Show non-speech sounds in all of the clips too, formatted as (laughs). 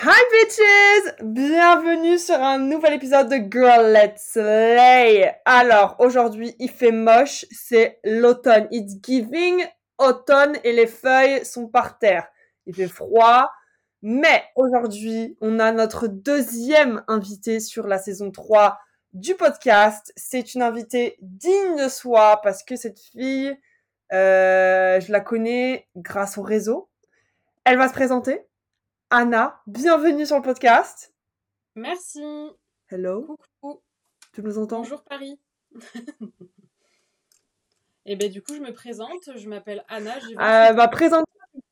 Hi bitches! Bienvenue sur un nouvel épisode de Girl Let's Slay! Alors, aujourd'hui, il fait moche, c'est l'automne. It's giving automne et les feuilles sont par terre. Il fait froid, mais aujourd'hui, on a notre deuxième invité sur la saison 3 du podcast. C'est une invitée digne de soi parce que cette fille, euh, je la connais grâce au réseau. Elle va se présenter. Anna, bienvenue sur le podcast. Merci. Hello. Coucou. Tu nous entends? Bonjour Paris. (laughs) Et ben du coup, je me présente. Je m'appelle Anna. J'ai 28... euh, bah, présente.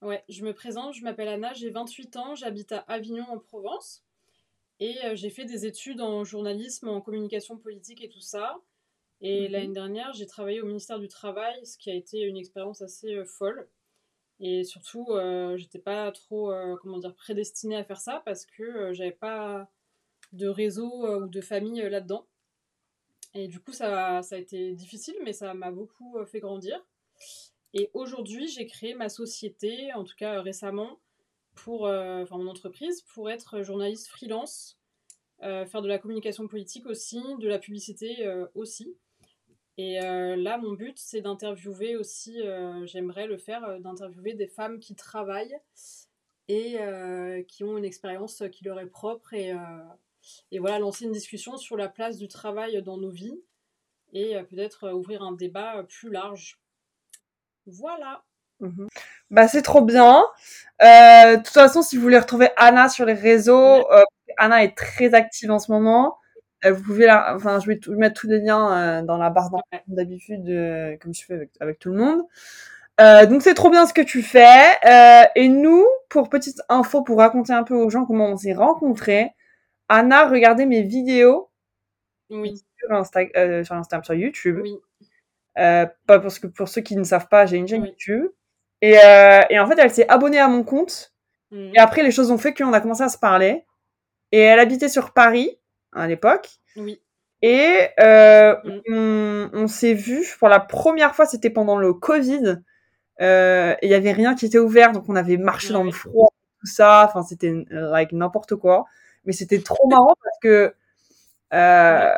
Ouais, je me présente. Je m'appelle Anna. J'ai 28 ans. J'habite à Avignon en Provence. Et euh, j'ai fait des études en journalisme, en communication politique et tout ça. Et Mhm. l'année dernière, j'ai travaillé au ministère du Travail, ce qui a été une expérience assez euh, folle. Et surtout, euh, j'étais pas trop, euh, comment dire, prédestinée à faire ça parce que euh, j'avais pas de réseau ou de famille là-dedans. Et du coup, ça, ça a été difficile, mais ça m'a beaucoup fait grandir. Et aujourd'hui, j'ai créé ma société, en tout cas récemment, pour, enfin mon entreprise, pour être journaliste freelance, faire de la communication politique aussi, de la publicité aussi. Et euh, là, mon but, c'est d'interviewer aussi, euh, j'aimerais le faire, euh, d'interviewer des femmes qui travaillent et euh, qui ont une expérience qui leur est propre et, euh, et voilà, lancer une discussion sur la place du travail dans nos vies et euh, peut-être ouvrir un débat plus large. Voilà. Mhm. Bah, c'est trop bien. Euh, de toute façon, si vous voulez retrouver Anna sur les réseaux, euh, Anna est très active en ce moment. Euh, vous pouvez la, enfin, je vais tout- mettre tous les liens euh, dans la barre d'habitude, euh, comme je fais avec, avec tout le monde. Euh, donc c'est trop bien ce que tu fais. Et nous, pour petite info, pour raconter un peu aux gens comment on s'est rencontrés, Anna regardait mes vidéos Oui, sur Insta, sur Instagram, sur YouTube. oui, pas parce que pour ceux qui ne savent pas, j'ai une chaîne Oui. YouTube. Et, et en fait, elle s'est abonnée à mon compte. Mhm. Et après, les choses ont fait qu'on a commencé à se parler. Et elle habitait sur Paris à l'époque. Oui, Et euh, Mm. on, on s'est vu pour la première fois, c'était pendant le Covid. Euh, et il y avait rien qui était ouvert, donc on avait marché dans le froid, tout ça. Enfin, c'était euh, like n'importe quoi. Mais c'était trop marrant parce que euh,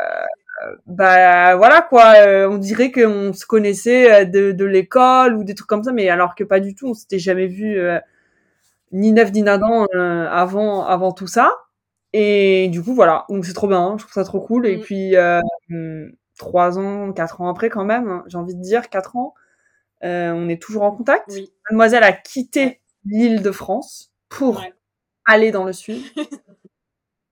bah voilà quoi, euh, on dirait qu'on se connaissait euh, de, de l'école ou des trucs comme ça, mais alors que pas du tout, on s'était jamais vu euh, ni neuf ni nadan euh, avant avant tout ça. Et du coup voilà, donc c'est trop bien, hein, je trouve ça trop cool. Et Mm. puis euh, hum, trois ans, quatre ans après quand même, hein, j'ai envie de dire quatre ans, euh, on est toujours en contact. oui. Mademoiselle a quitté l'île de France pour Ouais. aller dans le sud. (laughs)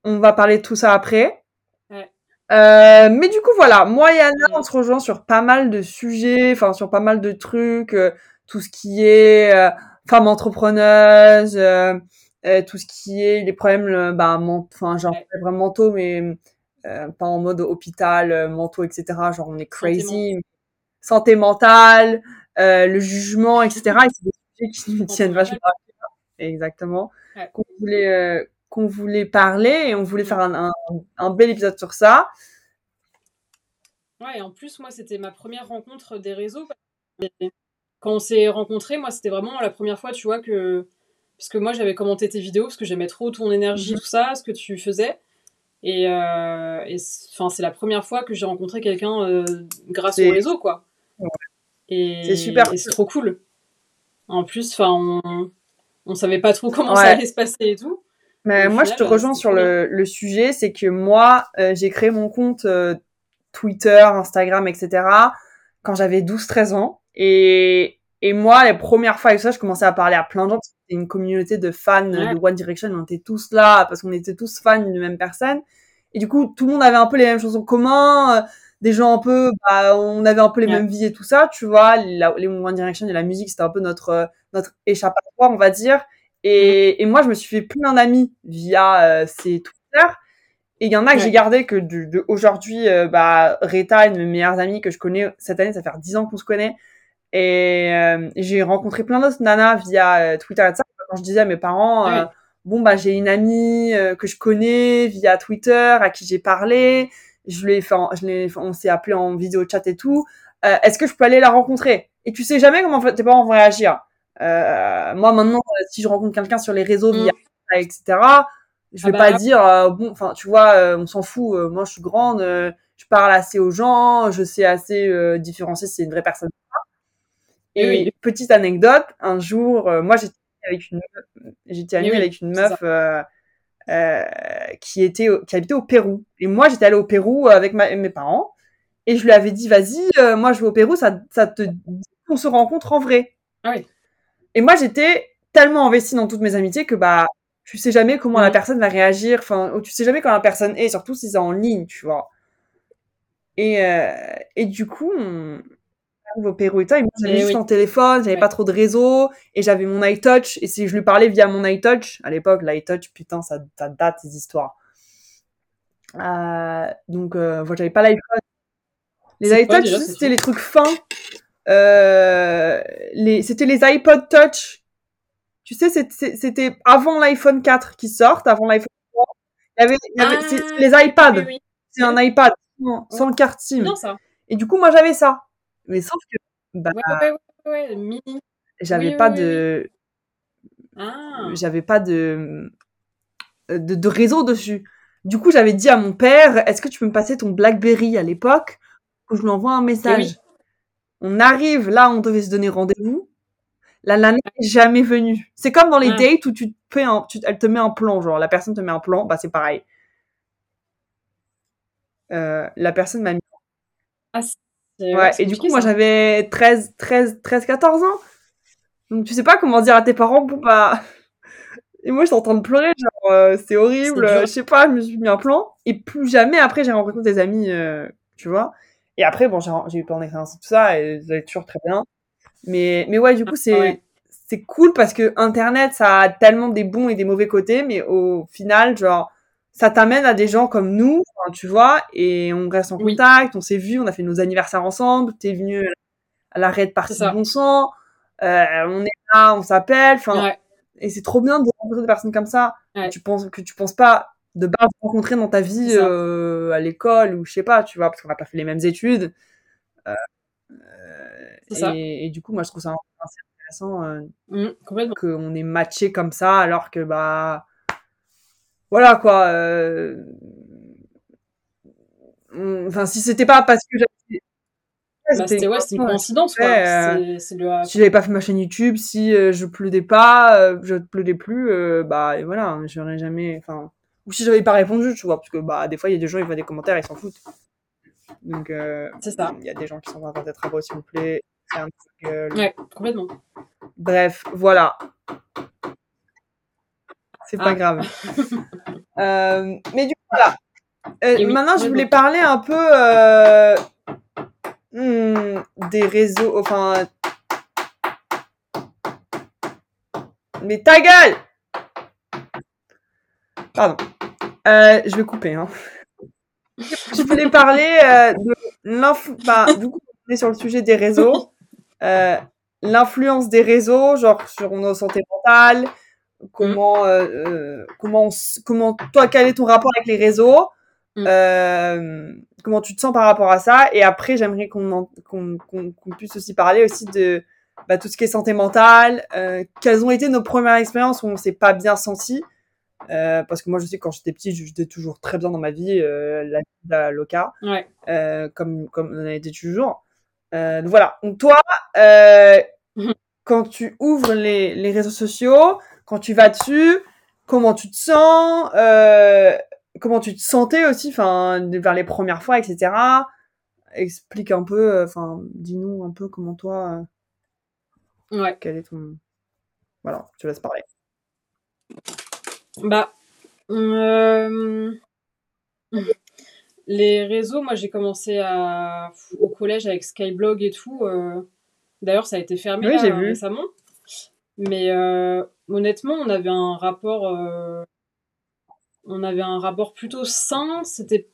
on va parler de tout ça après. Ouais. Euh, mais du coup, voilà, moi et Anna, Mm. on se rejoint sur pas mal de sujets, enfin sur pas mal de trucs, euh, tout ce qui est euh, femme entrepreneuse, euh, tout ce qui est les problèmes, euh, bah, enfin genre Ouais. vraiment mentaux, mais euh, pas en mode hôpital, euh, mentaux, etc. Genre on est crazy, santé mentale, euh, le jugement, etc. Et c'est des (laughs) sujets qui nous tiennent vachement à cœur. Exactement. Ouais. Qu'on voulait, euh, qu'on voulait parler et on voulait faire un, un, un bel épisode sur ça. Ouais, et en plus, moi, c'était ma première rencontre des réseaux. Quand on s'est rencontrés, moi, c'était vraiment la première fois, tu vois, que. Parce que moi, j'avais commenté tes vidéos, parce que j'aimais trop ton énergie, Mhm. tout ça, ce que tu faisais. Et, euh, et c'est la première fois que j'ai rencontré quelqu'un euh, grâce au réseau, quoi. Ouais. Et C'est super et c'est trop cool. En plus, enfin, on, on savait pas trop comment Ouais. ça allait se passer et tout. Mais moi, final, je te euh, rejoins sur le, le sujet, c'est que moi, euh, j'ai créé mon compte euh, Twitter, Instagram, etc. quand j'avais 12-13 ans. Et, et moi, les premières fois avec ça, je commençais à parler à plein de gens. parce C'était une communauté de fans Ouais. de One Direction. On était tous là parce qu'on était tous fans d'une même personne. Et du coup, tout le monde avait un peu les mêmes choses en commun. euh, Des gens un peu, bah, on avait un peu les Ouais. mêmes vies et tout ça, tu vois. La- les One Direction et la musique, c'était un peu notre, euh, notre échappatoire, on va dire. Et, et moi, je me suis fait plein d'amis via euh, ces Twitter. Et il y en a que Ouais. j'ai gardé que de, de aujourd'hui, euh, bah, Rita, une de mes meilleures amies que je connais cette année, ça fait 10 ans qu'on se connaît. Et euh, j'ai rencontré plein d'autres nanas via euh, Twitter et ça. Quand je disais à mes parents, euh, bon, bah, j'ai une amie euh, que je connais via Twitter, à qui j'ai parlé. Je l'ai fait, en- je l'ai, on s'est appelé en vidéo chat et tout. Euh, est-ce que je peux aller la rencontrer? Et tu sais jamais comment tes parents vont réagir. Euh, moi, maintenant, euh, si je rencontre quelqu'un sur les réseaux Mm. via etc., Je Ah vais bah pas là- dire, euh, bon, enfin, tu vois, euh, on s'en fout. euh, moi, je suis grande, euh, je parle assez aux gens, je sais assez euh, différencier si c'est une vraie personne. Et oui. petite anecdote, un jour, euh, moi, j'étais avec une, j'étais amie oui, avec une meuf euh, euh, qui était, au- qui habitait au Pérou. Et moi, j'étais allée au Pérou avec ma- mes parents. Et je lui avais dit, vas-y, euh, moi, je vais au Pérou, ça, ça te dit qu'on se rencontre en vrai. Ah oui. Et moi, j'étais tellement investie dans toutes mes amitiés que, bah, tu sais jamais comment la Mhm. personne va réagir. Enfin, tu sais jamais quand la personne est, surtout si c'est en ligne, tu vois. Et, euh, et du coup, on au Pérou et tout, et moi, j'avais Eh juste oui. mon téléphone, j'avais Ouais. pas trop de réseau, et j'avais mon iTouch, et si je lui parlais via mon iTouch, à l'époque, l'iTouch, putain, ça, ça date, ces histoires. Euh, donc, euh, voilà, j'avais pas l'iPhone. Les iTouch, c'était les trucs fins. Euh, les, c'était les iPod Touch. Tu sais, c'était avant l'iPhone 4 qui sortent, avant l'iPhone 3. Il y avait, il y avait- c'est- c'est les iPads. Oui, oui. C'est un iPad sans, sans carte SIM. Non, ça. Et du coup, moi, j'avais ça. Mais sauf que, bah, Ouais, ouais, ouais, ouais, j'avais oui, pas oui, oui, de, Ah. j'avais pas de, de, de réseau dessus. Du coup, j'avais dit à mon père, est-ce que tu peux me passer ton BlackBerry à l'époque que je lui envoie un message oui. On arrive, là, on devait se donner rendez-vous. La nana n'est jamais venue. C'est comme dans les Ah. dates où tu te fais un, tu, elle te met un plan, genre la personne te met un plan, bah c'est pareil. Euh, la personne m'a mis. Ah, Ouais, et du coup, moi j'avais 13, 13, 13, 14 ans. Donc tu sais pas comment dire à tes parents pour pas. (laughs) Et moi, j'étais en train de pleurer, genre, euh, c'est horrible, je sais pas, je me suis mis un plan. Et plus jamais après, j'ai rencontré des amis, euh, tu vois. Et après, bon, j'ai eu plein d'expériences et tout ça, et ça allait toujours très bien. Mais, mais ouais, du coup, c'est ouais. c'est cool parce que Internet, ça a tellement des bons et des mauvais côtés, mais au final, genre, ça t'amène à des gens comme nous, tu vois, et on reste en Oui. contact, on s'est vu, on a fait nos anniversaires ensemble, t'es venu à l'arrêt de partie de bon sang, euh, on est là, on s'appelle, enfin, Ouais. et c'est trop bien de rencontrer des personnes comme ça, Ouais. que tu penses, que tu penses pas de base rencontrer dans ta vie euh, à l'école ou je sais pas, tu vois, parce qu'on n'a pas fait les mêmes études. Euh, euh, et, et du coup, moi, je trouve ça assez intéressant euh, Mm, complètement. qu'on est matché comme ça, alors que bah voilà quoi. euh, Enfin, si c'était pas parce que j'avais Bah, c'était ouais, une coïncidence, quoi. Euh, C'est le. si j'avais pas fait ma chaîne YouTube, si euh, je plaidais pas, euh, je plaidais plus, bah et voilà, hein, j'aurais jamais, enfin, ou si j'avais pas répondu, tu vois, parce que bah des fois il y a des gens ils voient des commentaires, ils s'en foutent. Donc C'est ça. il y a des gens qui sont en train d'être travaux s'il vous plaît, un gueule. Ouais, complètement. Bref, voilà. C'est pas Ah. grave. (laughs) Euh, mais du coup voilà. Euh, oui, maintenant je voulais parler un peu euh, hmm, des réseaux, enfin Mais ta gueule Pardon. Je vais couper. Hein. Je voulais parler de l'influ... Bah, du coup, on est sur le sujet des réseaux. L'influence des réseaux, genre sur nos santé mentale. Comment, euh, euh, comment, comment, toi, quel est ton rapport avec les réseaux Mm. Euh, Comment tu te sens par rapport à ça? Et après, j'aimerais qu'on qu'on qu'on- qu'on puisse aussi parler aussi de bah, tout ce qui est santé mentale. Euh, quelles ont été nos premières expériences où on s'est pas bien senti? Euh, Parce que moi, je sais que quand j'étais petite, j'étais toujours très bien dans ma vie, euh, la la loca, Ouais. euh, comme comme on a été toujours. Euh, donc voilà. Donc toi, (laughs) quand tu ouvres les, les réseaux sociaux, quand tu vas dessus, comment tu te sens euh, Comment tu te sentais aussi, enfin, vers les premières fois, etc. Explique un peu, euh, enfin, dis-nous un peu comment toi, euh, Ouais. quel est ton... Voilà, je te laisse parler. Bah, euh, les réseaux, moi j'ai commencé à... au collège avec Skyblog et tout. D'ailleurs, ça a été fermé Oui, là, j'ai vu. récemment. Mais honnêtement, on avait un rapport, euh, on avait un rapport plutôt sain. C'était,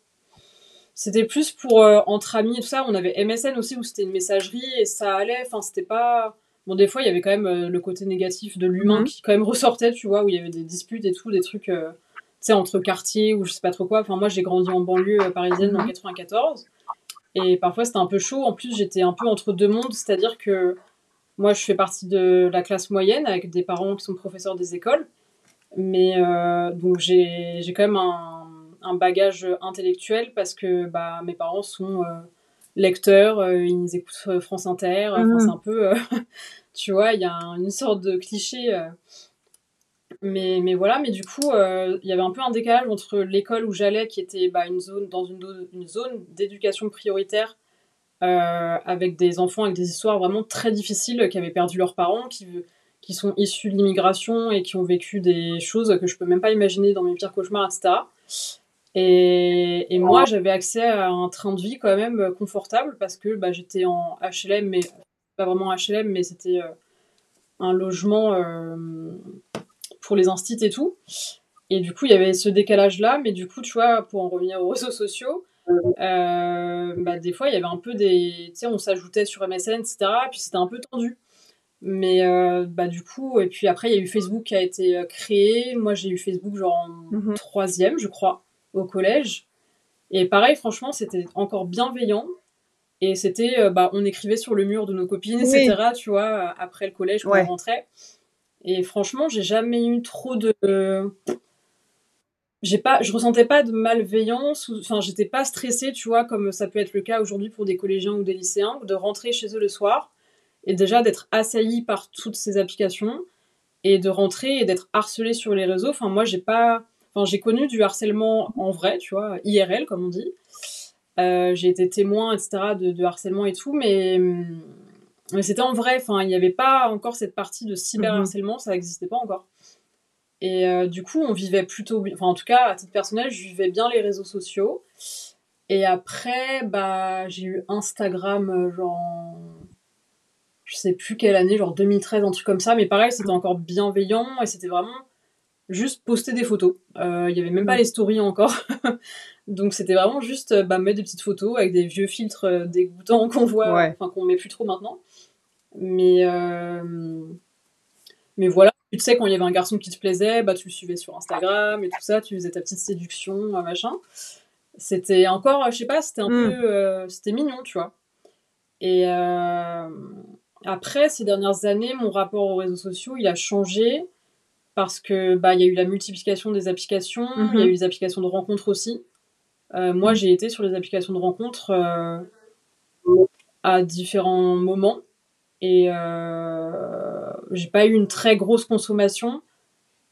c'était plus pour euh, entre amis et tout ça. On avait MSN aussi où c'était une messagerie et ça allait. Enfin, c'était pas. Bon, des fois, il y avait quand même euh, le côté négatif de l'humain Mhm. qui quand même ressortait, tu vois, où il y avait des disputes et tout, des trucs, tu sais, entre quartiers ou je sais pas trop quoi. Enfin, moi, j'ai grandi en banlieue parisienne Mhm. 94. Et parfois, c'était un peu chaud. En plus, j'étais un peu entre deux mondes, c'est-à-dire que moi, je fais partie de la classe moyenne avec des parents qui sont professeurs des écoles. Mais donc j'ai quand même un, un, bagage intellectuel parce que bah, mes parents sont lecteurs, ils écoutent France Inter. C'est mmh. un peu, (laughs) tu vois, il y a une sorte de cliché mais, mais voilà, mais du coup, euh, il y avait un peu un décalage entre l'école où j'allais, qui était bah, une zone, dans une, une zone d'éducation prioritaire, euh, avec des enfants avec des histoires vraiment très difficiles, qui avaient perdu leurs parents, qui, qui sont issus de l'immigration et qui ont vécu des choses que je peux même pas imaginer dans mes pires cauchemars, etc. Et, et moi, j'avais accès à un train de vie quand même confortable parce que bah, j'étais en HLM, mais pas vraiment HLM, mais c'était euh, un logement pour les instits et tout. Et du coup, il y avait ce décalage-là, mais du coup, tu vois, pour en revenir aux réseaux sociaux, euh, bah, des fois, il y avait un peu des. Tu sais, on s'ajoutait sur MSN, etc. Puis c'était un peu tendu. Mais euh, bah, du coup, et puis après, il y a eu Facebook qui a été euh, créé. Moi, j'ai eu Facebook genre en mhm. troisième, je crois, au collège. Et pareil, franchement, c'était encore bienveillant. Et c'était, bah, on écrivait sur le mur de nos copines, etc. Tu vois, après le collège, quand on rentrait. Et franchement, j'ai jamais eu trop de. J'ai pas, je ressentais pas de malveillance, enfin, j'étais pas stressée, tu vois, comme ça peut être le cas aujourd'hui pour des collégiens ou des lycéens, de rentrer chez eux le soir et déjà d'être assailli par toutes ces applications et de rentrer et d'être harcelé sur les réseaux. Enfin, moi, j'ai pas. Enfin, j'ai connu du harcèlement en vrai, tu vois, IRL, comme on dit. Euh, j'ai été témoin, etc., de, de harcèlement et tout, mais mais c'était en vrai, enfin, il n'y avait pas encore cette partie de cyberharcèlement, ça n'existait pas encore. Et euh, du coup, on vivait plutôt, enfin, en tout cas, à titre personnel, je vivais bien les réseaux sociaux. Et après, bah, j'ai eu Instagram, euh, genre, je sais plus quelle année, genre 2013, un truc comme ça. Mais pareil, c'était encore bienveillant et c'était vraiment juste poster des photos. Euh, il y avait même pas les stories encore. (laughs) Donc c'était vraiment juste bah, mettre des petites photos avec des vieux filtres dégoûtants qu'on voit, enfin qu'on met plus trop maintenant. Mais, euh, mais voilà, tu sais, quand il y avait un garçon qui te plaisait, bah, tu le suivais sur Instagram et tout ça, tu faisais ta petite séduction, machin. C'était encore, je sais pas, c'était un hmm. peu. Euh, c'était mignon, tu vois. Et euh, après, ces dernières années, mon rapport aux réseaux sociaux, il a changé parce que bah il y a eu la multiplication des applications, il y a mhm. eu les applications de rencontres aussi. moi, j'ai été sur les applications de rencontres à différents moments. Et euh, j'ai pas eu une très grosse consommation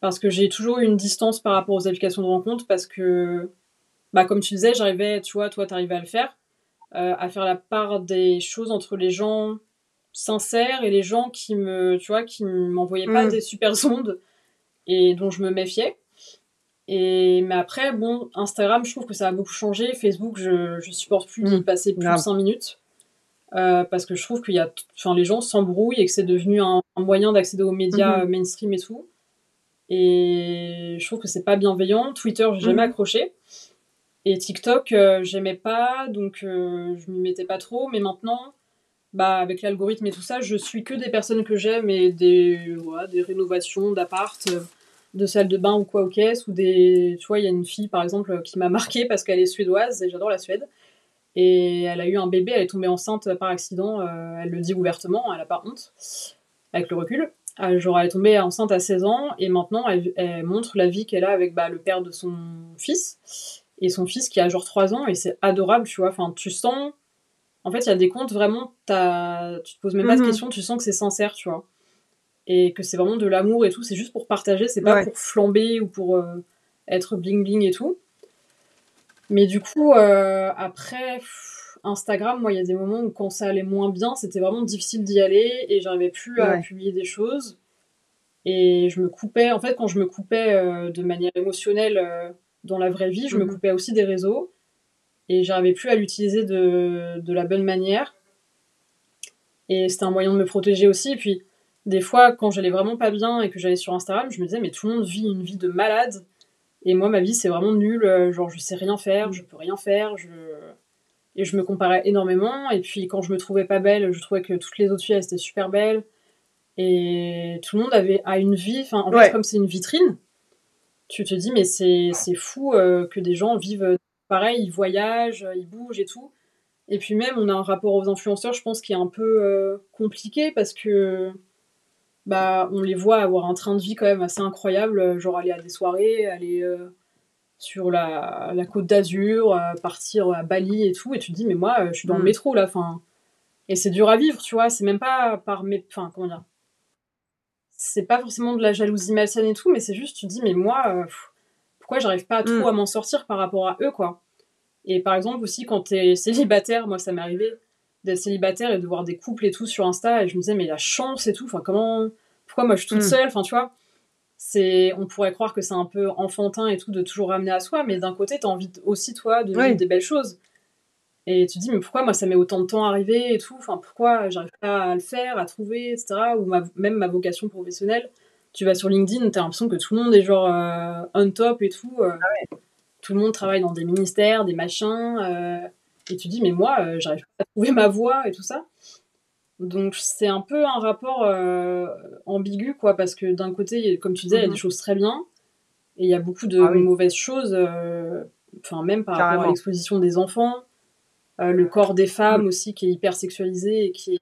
parce que j'ai toujours eu une distance par rapport aux applications de rencontre parce que, bah, comme tu disais, j'arrivais, tu vois, toi, t'arrivais à le faire, euh, à faire la part des choses entre les gens sincères et les gens qui me, tu vois, qui m'envoyaient pas mm. des super (laughs) ondes et dont je me méfiais. Et, mais après, bon, Instagram, je trouve que ça a beaucoup changé. Facebook, je, je supporte plus d'y mm. passer plus de 5 minutes. Euh, parce que je trouve qu'il y a, enfin, les gens s'embrouillent et que c'est devenu un, moyen d'accéder aux médias mhm. mainstream et tout. Et je trouve que c'est pas bienveillant. Twitter, j'ai jamais mhm. accroché. Et TikTok, euh, j'aimais pas, donc euh, je m'y mettais pas trop. Mais maintenant, bah, avec l'algorithme et tout ça, je suis que des personnes que j'aime et des, des rénovations d'appart, de salle de bain ou quoi au caisse. Ou des, tu vois, il y a une fille par exemple qui m'a marqué parce qu'elle est suédoise et j'adore la Suède. Et elle a eu un bébé, elle est tombée enceinte par accident, euh, elle le dit ouvertement, elle n'a pas honte, avec le recul. Euh, genre, elle est tombée enceinte à 16 ans et maintenant elle, montre la vie qu'elle a avec bah, le père de son fils et son fils qui a genre 3 ans et c'est adorable, tu vois. Enfin, tu sens. En fait, il y a des comptes vraiment, as... tu te poses même pas de mhm. questions, tu sens que c'est sincère, tu vois. Et que c'est vraiment de l'amour et tout, c'est juste pour partager, c'est pas pour flamber ou pour euh, être bling bling et tout. Mais du coup, euh, après, Instagram, moi, il y a des moments où quand ça allait moins bien, c'était vraiment difficile d'y aller et j'arrivais plus à publier des choses. Et je me coupais, en fait, quand je me coupais euh, de manière émotionnelle euh, dans la vraie vie, je me mhm. coupais aussi des réseaux et j'arrivais plus à l'utiliser de, de, la bonne manière. Et c'était un moyen de me protéger aussi. Et puis, des fois, quand j'allais vraiment pas bien et que j'allais sur Instagram, je me disais, mais tout le monde vit une vie de malade et moi, ma vie, c'est vraiment nul. Euh, genre, je sais rien faire, je peux rien faire. Je... Et je me comparais énormément. Et puis, quand je me trouvais pas belle, je trouvais que toutes les autres filles, elles étaient super belles. Et tout le monde avait a une vie. Enfin, en fait, comme c'est une vitrine, tu te dis, mais c'est fou euh, que des gens vivent pareil, ils voyagent, ils bougent et tout. Et puis même, on a un rapport aux influenceurs, je pense, qui est un peu euh, compliqué parce que bah, on les voit avoir un train de vie quand même assez incroyable, genre aller à des soirées, aller sur la, la côte d'Azur, partir à Bali et tout, et tu te dis, mais moi, je suis dans le mm. métro là, enfin. Et c'est dur à vivre, tu vois, c'est même pas par mes. Enfin, comment dire C'est pas forcément de la jalousie malsaine et tout, mais c'est juste, tu te dis, mais moi, pourquoi j'arrive pas trop mm. à m'en sortir par rapport à eux, quoi. Et par exemple, aussi, quand t'es (laughs) célibataire, moi, ça m'est arrivé d'être célibataire et de voir des couples et tout sur Insta, et je me disais, mais la chance et tout, enfin, comment. Pourquoi moi je suis toute mm. seule, enfin, tu vois c'est on pourrait croire que c'est un peu enfantin et tout de toujours ramener à soi mais d'un côté t'as envie aussi toi de vivre des belles choses et tu te dis mais pourquoi moi ça met autant de temps à arriver et tout enfin pourquoi j'arrive pas à le faire à trouver etc ou même ma vocation professionnelle tu vas sur LinkedIn t'as l'impression que tout le monde est genre euh, on top et tout euh. ah tout le monde travaille dans des ministères des machins euh, et tu dis mais moi j'arrive pas à trouver ma voie et tout ça donc c'est un peu un rapport euh, ambigu, quoi, parce que d'un côté, comme tu disais, il y a des mhm. choses très bien, et il y a beaucoup de ah mauvaises choses, euh, enfin même par rapport à l'exposition des enfants, euh, le corps des femmes mm. aussi qui est hyper sexualisé et qui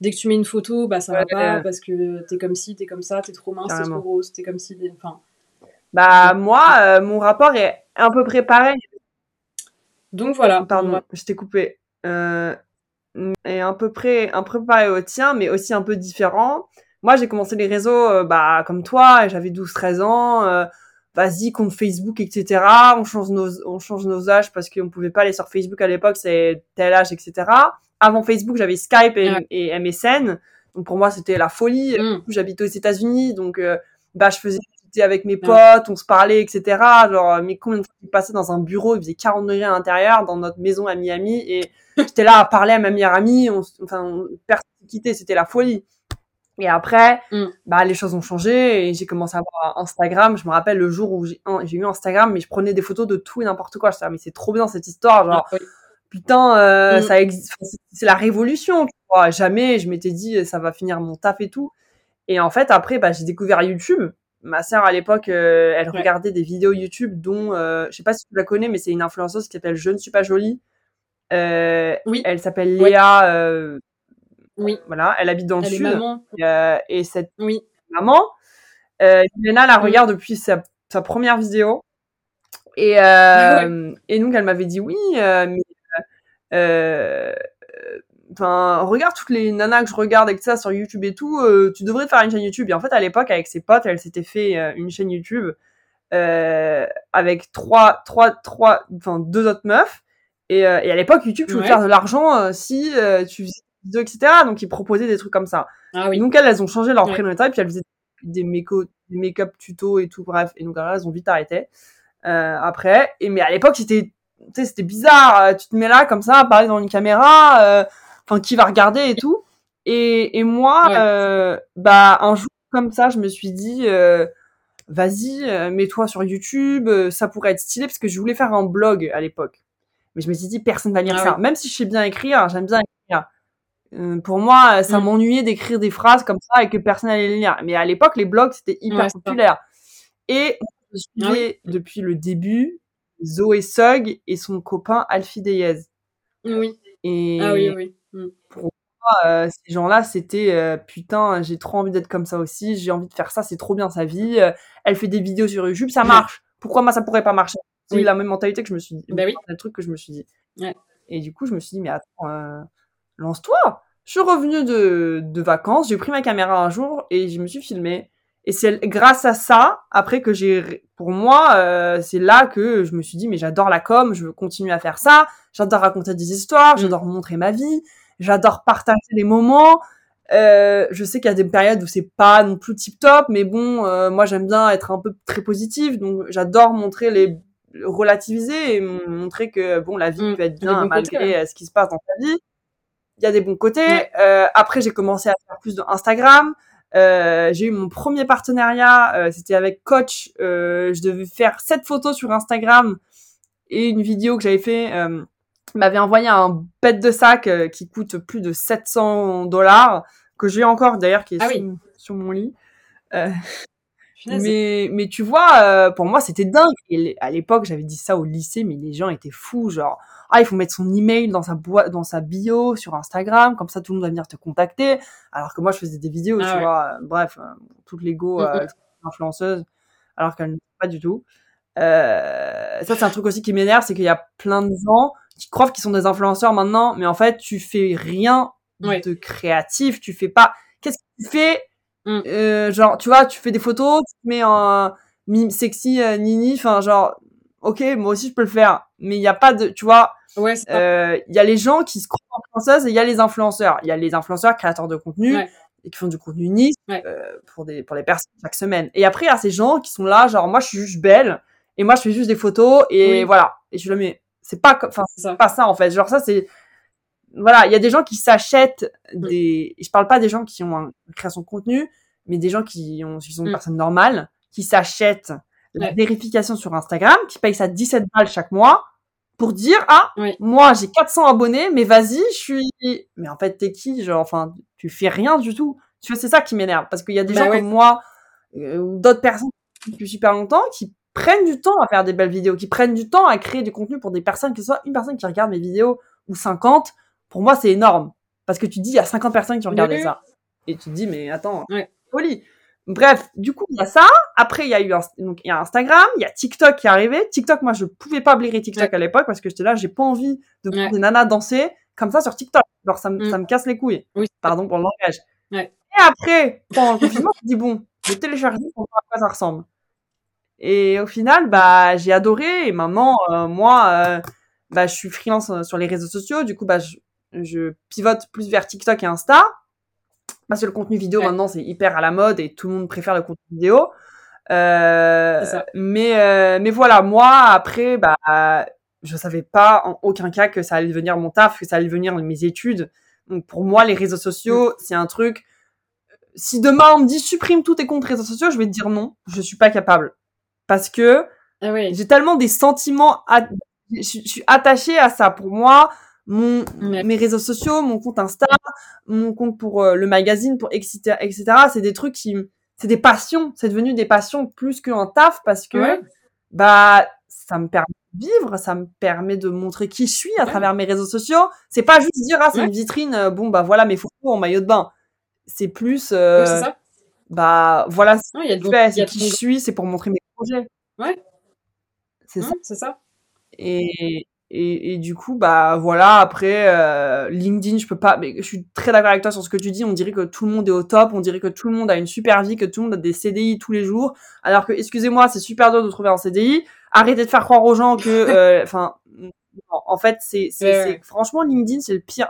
dès que tu mets une photo, bah ça va pas parce que t'es comme ci, t'es comme ça, t'es trop mince, t'es trop grosse, t'es comme ci, enfin. Bah moi, mon rapport est un peu préparé. Donc voilà. Pardon, je t'ai coupé. Euh, est un peu près un peu pareil au tien, mais aussi un peu différent. Moi, j'ai commencé les réseaux, euh, bah, comme toi, j'avais 12-13 ans, euh, vas-y, compte Facebook, etc. On change nos, on change nos âges parce qu'on pouvait pas aller sur Facebook à l'époque, c'est tel âge, etc. Avant Facebook, j'avais Skype et, MSN. Donc pour moi, c'était la folie. Mm. J'habite aux États-Unis, donc euh, bah je faisais avec mes potes, on se parlait, etc. Genre, mais combien de fois je passais dans un bureau, il faisait 40 degrés à l'intérieur, dans notre maison à Miami, et (laughs) j'étais là à parler à ma meilleure amie, on, enfin, personne quittait, c'était la folie. Et après, mm. bah, les choses ont changé et j'ai commencé à avoir Instagram. Je me rappelle le jour où j'ai eu Instagram, mais je prenais des photos de tout et n'importe quoi. Je disais, mais c'est trop bien cette histoire. Genre, ah, putain, euh, mm. ça existe. C'est la révolution. Tu vois. Jamais je m'étais dit, ça va finir mon taf et tout. Et en fait, après, bah, j'ai découvert YouTube. Ma sœur, à l'époque, euh, elle regardait des vidéos YouTube dont, euh, je sais pas si tu la connais, mais c'est une influenceuse qui s'appelle Je ne suis pas jolie. Euh, oui. Elle s'appelle Léa. Euh, oui. Voilà, elle habite dans le sud. Maman. Et cette oui. maman, Lena la regarde depuis sa, sa, première vidéo. Et, euh, et donc, elle m'avait dit oui, mais enfin regarde toutes les nanas que je regarde avec ça sur YouTube et tout euh, tu devrais faire une chaîne YouTube. Et en fait à l'époque avec ses potes elle s'était fait euh, une chaîne YouTube euh, avec trois trois trois enfin deux autres meufs. Et, et à l'époque YouTube tu pouvais faire de l'argent si tu faisais des vidéos etc donc ils proposaient des trucs comme ça. Ah, oui. donc elles elles ont changé leur prénom et puis elles faisaient des make-up tutos et tout bref. Et donc elles ont vite arrêté après. Et mais à l'époque c'était c'était bizarre tu te mets là comme ça à parler dans une caméra enfin qui va regarder et tout. Et, et moi, euh, bah un jour comme ça, je me suis dit, euh, vas-y, euh, mets-toi sur YouTube, euh, ça pourrait être stylé parce que je voulais faire un blog à l'époque. Mais je me suis dit, personne va lire ah ça. Même si je sais bien écrire, j'aime bien écrire. Euh, pour moi, ça mm. m'ennuyait d'écrire des phrases comme ça et que personne allait les lire. Mais à l'époque, les blogs, c'était hyper populaire. Et je suivais ah depuis le début Zoé Sugg et son copain Alfie Deyez. Oui. Et, ah oui, oui. Mm. Pour moi, euh, ces gens-là, c'était euh, putain, j'ai trop envie d'être comme ça aussi, j'ai envie de faire ça, c'est trop bien sa vie. Euh, elle fait des vidéos sur YouTube, ça marche. Pourquoi moi ça pourrait pas marcher? C'est la même mentalité que je me suis dit. Bah oui. C'est le truc que je me suis dit. Et du coup, je me suis dit, mais attends, lance-toi. Je suis revenue de, de vacances, j'ai pris ma caméra un jour et je me suis filmée. Et c'est grâce à ça, après que j'ai, pour moi, c'est là que je me suis dit, mais j'adore la com, je veux continuer à faire ça, j'adore raconter des histoires, mm. j'adore montrer ma vie, J'adore partager les moments. Euh, je sais qu'il y a des périodes où c'est pas non plus tip top, mais bon, euh, moi j'aime bien être un peu très positive, donc j'adore montrer les relativiser et montrer que bon la vie mm. peut être bien malgré euh, ce qui se passe dans ta vie. Il y a des bons côtés. Euh, après j'ai commencé à faire plus de Instagram. Euh, j'ai eu mon premier partenariat, c'était avec Coach. je devais faire sept photos sur Instagram et une vidéo que j'avais fait m'avait envoyé un bête de sac euh, qui coûte plus de 700 dollars, que j'ai encore d'ailleurs, qui est ah sur, mon lit. Euh, Mais, mais tu vois, euh, pour moi, c'était dingue. Et à l'époque, j'avais dit ça au lycée, mais les gens étaient fous. Genre, ah, il faut mettre son email dans sa boîte, dans sa bio sur Instagram, comme ça tout le monde va venir te contacter. Alors que moi, je faisais des vidéos, Ah tu ouais. vois. euh, Bref, euh, toutes les go, Mm, euh, mm. influenceuses, alors qu'elles ne sont pas du tout. Euh, ça, c'est un truc aussi qui m'énerve, c'est qu'il y a plein de gens qui croient qu'ils sont des influenceurs maintenant, mais en fait, tu fais rien Ouais. de créatif, tu fais pas. Qu'est-ce que tu fais Mm. Euh, Genre, tu vois, tu fais des photos, tu te mets en mime sexy euh, nini, enfin, genre, ok, moi aussi je peux le faire, mais il y a pas de, tu vois, Ouais, ça. euh, il y a les gens qui se croient influenceuses et il y a les influenceurs. Il y a les influenceurs créateurs de contenu Ouais. et qui font du contenu Ouais. euh, pour des pour les personnes chaque semaine. Et après il y a ces gens qui sont là, genre moi je suis juste belle et moi je fais juste des photos et Oui. voilà. Et je là mais c'est pas enfin c'est pas ça en fait. Genre ça c'est voilà, il y a des gens qui s'achètent des. Je parle pas des gens qui ont un- une création de contenu, mais des gens qui, ont, qui sont des Mm. personnes normales, qui s'achètent la Ouais. vérification sur Instagram, qui payent ça 17 balles chaque mois pour dire ah Oui. moi j'ai 400 abonnés, mais vas-y je suis. Mais en fait t'es qui genre enfin tu fais rien du tout. Tu vois c'est ça qui m'énerve parce qu'il y a des Bah gens ouais. comme moi euh, ou d'autres personnes depuis super longtemps qui prennent du temps à faire des belles vidéos, qui prennent du temps à créer du contenu pour des personnes, que ce soit une personne qui regarde mes vidéos ou 50, pour moi c'est énorme. Parce que tu te dis, il y a 50 personnes qui ont regardé Oui. ça. Et tu te dis, mais attends, Ouais. folie. Bref, du coup, il y a ça. Après, il y a eu Inst- donc, il y a Instagram, il y a TikTok qui est arrivé. TikTok, moi, je pouvais pas blairer TikTok Ouais. à l'époque parce que j'étais là, j'ai pas envie de voir Ouais. des nanas danser comme ça sur TikTok. Genre, ça me, Mm. ça me casse les couilles. Oui. Pardon pour le langage. Ouais. Et après, pendant le confinement, je me dis, bon, je vais télécharger pour voir à quoi ça ressemble. Et au final, bah, j'ai adoré. Et maintenant, euh, moi, euh, bah, je suis freelance euh, sur les réseaux sociaux. Du coup, bah, je, je pivote plus vers TikTok et Insta. Parce que le contenu vidéo, Ouais. maintenant, c'est hyper à la mode et tout le monde préfère le contenu vidéo. Euh, mais, euh, mais voilà, moi, après, bah, je savais pas en aucun cas que ça allait devenir mon taf, que ça allait devenir mes études. Donc, pour moi, les réseaux sociaux, c'est un truc. Si demain on me dit supprime tous tes comptes réseaux sociaux, je vais te dire non, je suis pas capable. Parce que Ah j'ai tellement des sentiments, à- je, suis- je suis attachée à ça. Pour moi, mon, Ouais. mes réseaux sociaux, mon compte Insta, mon compte pour euh, le magazine, pour etc., etc. C'est des trucs qui, c'est des passions. C'est devenu des passions plus qu'un taf parce que Ouais. bah ça me permet de vivre, ça me permet de montrer qui je suis à Ouais. travers mes réseaux sociaux. C'est pas juste dire ah c'est une vitrine, euh, bon bah voilà mes photos en maillot de bain. C'est plus euh, Oui, ça. bah voilà ce que je fais, c'est qui je suis, c'est pour montrer mes projets. Ouais. C'est ça. C'est ça. Et, et, et du coup, bah voilà, après, euh, LinkedIn, je peux pas, mais je suis très d'accord avec toi sur ce que tu dis, on dirait que tout le monde est au top, on dirait que tout le monde a une super vie, que tout le monde a des CDI tous les jours, alors que, excusez-moi, c'est super dur de trouver un CDI, arrêtez de faire croire aux gens que, (laughs) euh, enfin, non, en fait, c'est, Ouais, c'est- ouais. franchement, LinkedIn, c'est le pire.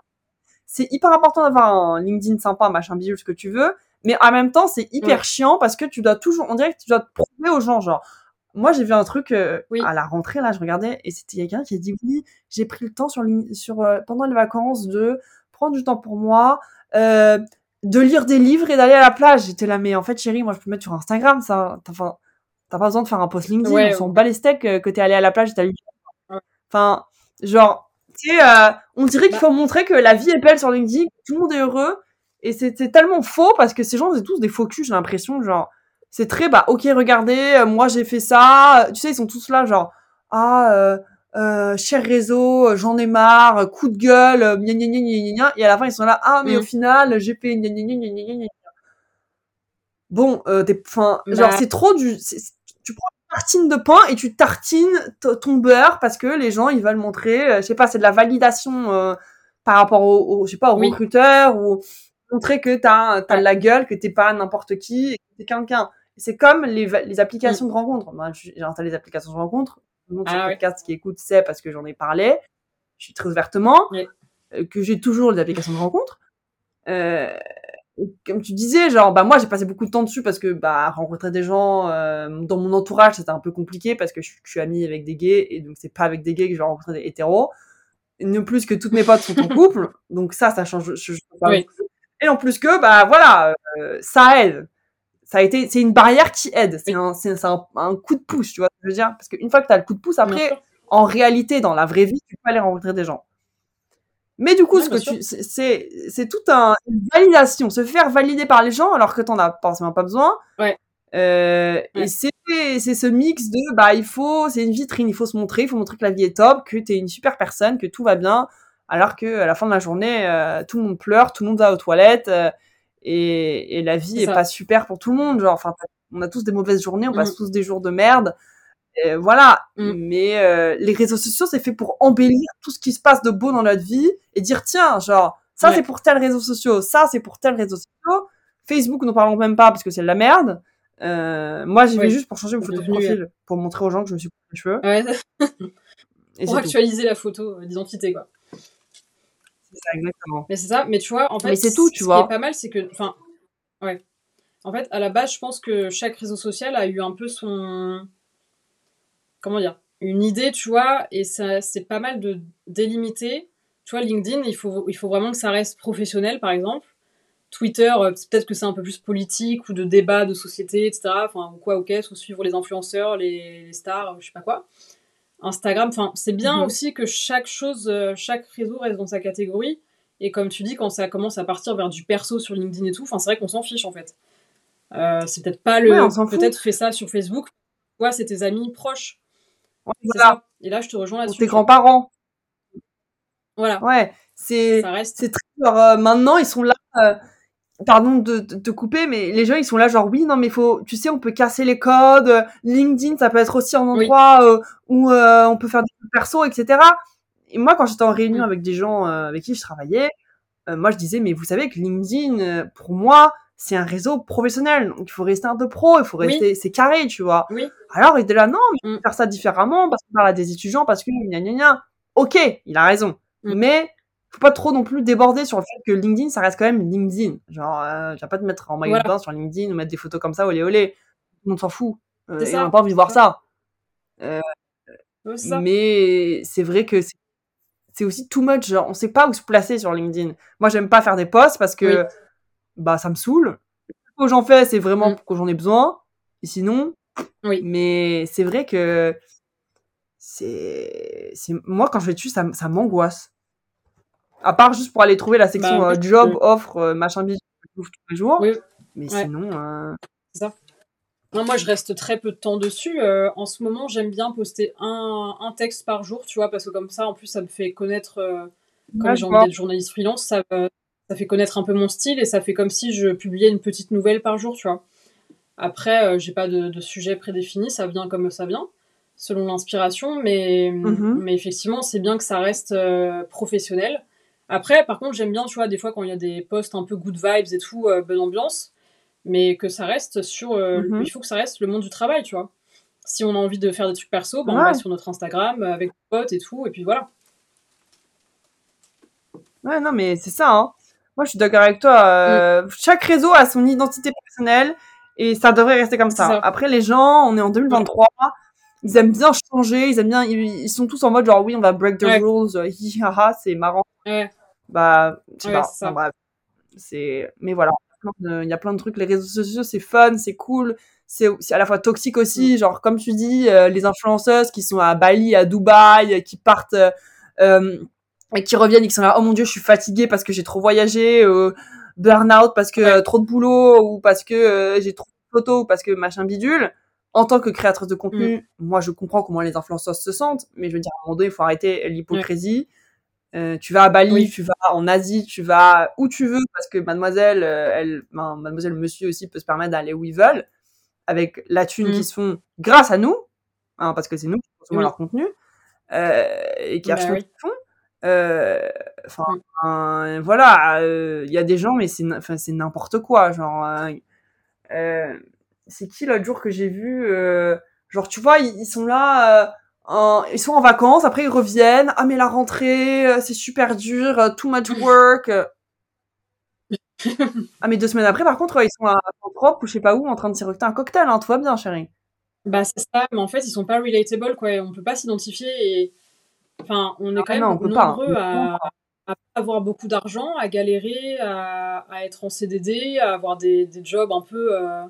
C'est hyper important d'avoir un LinkedIn sympa, machin bidule, ce que tu veux, mais en même temps, c'est hyper Ouais. chiant parce que tu dois toujours, on dirait que tu dois te prouver aux gens, genre, moi, j'ai vu un truc euh, Oui. à la rentrée, là, je regardais, et c'était quelqu'un qui a dit oui, j'ai pris le temps sur, sur euh, pendant les vacances de prendre du temps pour moi, euh, de lire des livres et d'aller à la plage. J'étais là, mais en fait, chérie, moi, je peux mettre sur Instagram, ça. T'as enfin, t'as pas besoin de faire un post LinkedIn, Ouais, on s'en bat les steaks euh, que t'es allé à la plage et t'as lu. Enfin, genre, tu sais, euh, on dirait qu'il Bah. faut montrer que la vie est belle sur LinkedIn, que tout le monde est heureux, et c'est tellement faux parce que ces gens, c'est tous des faux culs, j'ai l'impression, genre c'est très bah ok regardez euh, moi j'ai fait ça tu sais ils sont tous là genre ah euh, euh, cher réseau euh, j'en ai marre euh, coup de gueule euh, gna gna gna gna gna gna. et à la fin ils sont là ah mais Mm. au final j'ai fait gna gna gna gna gna gna gna. bon euh, t'es enfin genre Bah. c'est trop du tu prends une tartine de pain et tu tartines ton beurre parce que les gens ils veulent montrer euh, je sais pas c'est de la validation euh, par rapport au, au- je sais pas aux Oui. recruteurs ou montrer que t'as t'as Ouais. de la gueule que t'es pas n'importe qui et que t'es quelqu'un c'est comme les, les applications de rencontres. Moi, j'ai installé les applications de sur Mm. Ah ouais. podcast qui écoute sait parce que j'en ai parlé. Je suis très ouvertement. Oui. euh, Que j'ai toujours les applications de rencontres. Euh, comme tu disais, genre, bah, moi, j'ai passé beaucoup de temps dessus parce que, bah, rencontrer des gens, euh, dans mon entourage, c'était un peu compliqué parce que je, je suis amie avec des gays et donc c'est pas avec des gays que je vais rencontrer des hétéros. Non plus que toutes mes potes sont en (laughs) couple. Donc ça, ça change, je, je- pas Oui. Et en plus que, bah, voilà, euh, ça aide ça a été, c'est une barrière qui aide. C'est un, c'est un, un coup de pouce, tu vois ce que je veux dire? Parce qu'une fois que t'as le coup de pouce, après, en réalité, dans la vraie vie, tu peux aller rencontrer des gens. Mais du coup, Ouais, ce que tu, c'est- c'est, c'est tout un, une validation, se faire valider par les gens alors que t'en as forcément pas besoin. Ouais. Euh, Et c'est c'est ce mix de bah il faut c'est une vitrine, il faut se montrer, il faut montrer que la vie est top, que t'es une super personne, que tout va bien, alors que à la fin de la journée euh, tout le monde pleure, tout le monde va aux toilettes euh, et, et la vie est, pas super pour tout le monde. Genre enfin on a tous des mauvaises journées, on passe mm. tous des jours de merde. Et voilà, mm. mais euh, les réseaux sociaux c'est fait pour embellir tout ce qui se passe de beau dans notre vie et dire tiens genre ça c'est pour tel réseau social, ça c'est pour tel réseau social. Facebook, nous parlons même pas parce que c'est de la merde. Euh, moi, j'y vais juste pour changer mon photo de profil, pour montrer aux gens que je me suis coupé les cheveux. Ouais. (laughs) pour actualiser la photo euh, d'identité, quoi. C'est ça, exactement. Mais c'est ça, mais tu vois, en fait, mais c'est tout, tu vois. Ce qui est pas mal, c'est que, enfin, ouais. En fait, à la base, je pense que chaque réseau social a eu un peu son, comment dire, une idée, tu vois, et ça, c'est pas mal de délimiter. Tu vois, LinkedIn, il faut, il faut vraiment que ça reste professionnel, par exemple. Twitter, euh, peut-être que c'est un peu plus politique ou de débat de société, etc. Enfin, ou quoi, ok, ou suivre les influenceurs, les, stars, je sais pas quoi. Instagram, enfin, c'est bien mhm. aussi que chaque chose, euh, chaque réseau reste dans sa catégorie. Et comme tu dis, quand ça commence à partir vers du perso sur LinkedIn et tout, enfin, c'est vrai qu'on s'en fiche en fait. Euh, c'est peut-être pas le. peut-être fait ça sur Facebook. Ouais, c'est tes amis proches. voilà. Et là, je te rejoins là-dessus. Tes grands-parents. Voilà. Ouais, c'est. C'est très. Genre, maintenant, ils sont là pardon de, te couper, mais les gens ils sont là genre oui non mais faut, tu sais on peut casser les codes, LinkedIn ça peut être aussi un endroit euh, où euh, on peut faire des perso etc. Et moi quand j'étais en réunion mm. avec des gens euh, avec qui je travaillais, moi je disais mais vous savez que LinkedIn pour moi c'est un réseau professionnel donc il faut rester un peu pro, il faut rester c'est carré tu vois. Oui. Alors il était là non mais mm. faire ça différemment parce qu'on parle à des étudiants parce que gna gna gna. Ok il a raison mm. mais faut pas trop non plus déborder sur le fait que LinkedIn, ça reste quand même LinkedIn. Genre, euh, tu vas pas te mettre en maillot de bain sur LinkedIn ou mettre des photos comme ça, olé olé. Tout le monde s'en fout. Euh, et on n'a pas envie de voir ça. Euh, mais c'est vrai que c'est aussi too much. Genre, on sait pas où se placer sur LinkedIn. Moi, j'aime pas faire des posts parce que bah ça me saoule. Que j'en fais, c'est vraiment mm. que j'en ai besoin. Et sinon, oui. Mais c'est vrai que c'est moi quand je vais dessus, ça, ça m'angoisse. À part juste pour aller trouver la section bah, euh, job, offre, euh, machin bidule tous les jours. Oui. Mais sinon. Euh, c'est ça. moi, je reste très peu de temps dessus. en ce moment, j'aime bien poster un, un, texte par jour, tu vois, parce que comme ça, en plus, ça me fait connaître, comme j'ai envie d'être journaliste freelance, ça, ça fait connaître un peu mon style et ça fait comme si je publiais une petite nouvelle par jour, tu vois. Après, j'ai pas de, de, sujet prédéfini, ça vient comme ça vient, selon l'inspiration, mais, mm-hmm. mais effectivement, c'est bien que ça reste professionnel. Après, par contre, j'aime bien, tu vois, des fois quand il y a des posts un peu good vibes et tout, euh, bonne ambiance, mais que ça reste sur. Euh, mhm. Il faut que ça reste le monde du travail, tu vois. Si on a envie de faire des trucs perso, ben, on va sur notre Instagram euh, avec des potes et tout, et puis voilà. Ouais, non, mais c'est ça, hein. Moi, je suis d'accord avec toi. Mm. Chaque réseau a son identité personnelle et ça devrait rester comme ça. Après, les gens, on est en 2023 ils aiment bien changer, ils aiment bien, ils, sont tous en mode genre oui, on va break the rules, c'est marrant. Bah, je sais pas. c'est, mais voilà, il y a plein de trucs. Les réseaux sociaux, c'est fun, c'est cool, c'est à la fois toxique aussi. Mm. Genre, comme tu dis, euh, les influenceuses qui sont à Bali, à Dubaï, qui partent euh, euh, et qui reviennent et qui sont là, oh mon dieu, je suis fatiguée parce que j'ai trop voyagé, burn-out parce que trop de boulot ou parce que j'ai trop de photos ou parce que machin bidule en tant que créatrice de contenu, mm. moi je comprends comment les influenceurs se sentent, mais je veux dire à un moment donné, il faut arrêter l'hypocrisie. Euh, tu vas à Bali, tu vas en Asie, tu vas où tu veux parce que mademoiselle, euh, elle, ben, mademoiselle, monsieur aussi peut se permettre d'aller où ils veulent avec la thune mm. se font grâce à nous, hein, parce que c'est nous qui consommons leur contenu euh, et qui bah achètent ce qu'ils font. Enfin, mm. voilà, il y a des gens, mais c'est, n'importe quoi, genre. c'est qui l'autre jour que j'ai vu Genre, tu vois, ils, ils sont là ils sont en vacances, après ils reviennent. Ah mais la rentrée, euh, c'est super dur, euh, too much work. (laughs) ah mais deux semaines après, par contre, ils sont à propre ou je sais pas où, en train de siroter un cocktail. Hein. Tout va bien, chérie. Bah c'est ça, mais en fait ils sont pas relatable quoi. On peut pas s'identifier et enfin on est ah, quand même nombreux à, à, avoir beaucoup d'argent, à galérer, à, à, être en CDD, à avoir des, des jobs un peu euh,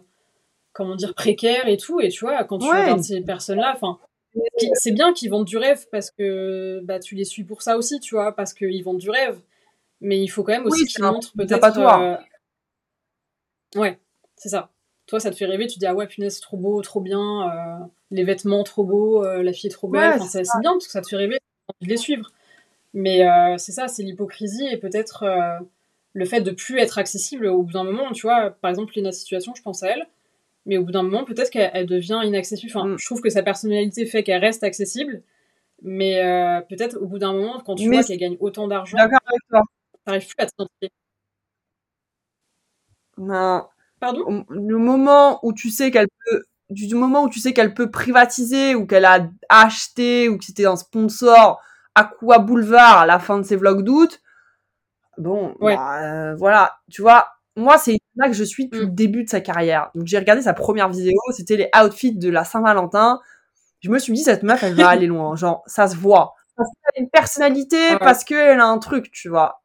comment dire précaires et tout. Et tu vois quand tu regardes ces personnes-là, enfin c'est bien qu'ils vendent du rêve parce que bah, tu les suis pour ça aussi, tu vois, parce qu'ils vendent du rêve. Mais il faut quand même aussi qu'ils montrent peut-être. Euh... Ouais, c'est ça. toi, ça te fait rêver, tu dis, ah ouais, punaise, trop beau, trop bien, euh, les vêtements trop beaux, euh, la fille est trop belle, c'est bien, parce que ça te fait rêver, de les suivre. Mais c'est ça, c'est l'hypocrisie et peut-être le fait de plus être accessible au bout d'un moment, tu vois, par exemple, Lena Situation, je pense à elle, mais au bout d'un moment, peut-être qu'elle devient inaccessible. Enfin, mm. je trouve que sa personnalité fait qu'elle reste accessible, mais peut-être au bout d'un moment, quand tu vois qu'elle gagne autant d'argent, t'arrives plus à t'identifier. Non, Pardon? Le moment où tu sais qu'elle peut, du moment où tu sais qu'elle peut privatiser ou qu'elle a acheté ou que c'était un sponsor Aqua Boulevard à la fin de ses vlogs d'août, bon, bah, euh, voilà, tu vois, moi c'est là que je suis depuis le mm. début de sa carrière. Donc j'ai regardé sa première vidéo, c'était les outfits de la Saint-Valentin. Je me suis dit cette meuf elle va aller loin, (laughs) genre ça se voit. Parce qu'elle a une personnalité, parce qu'elle a un truc, tu vois.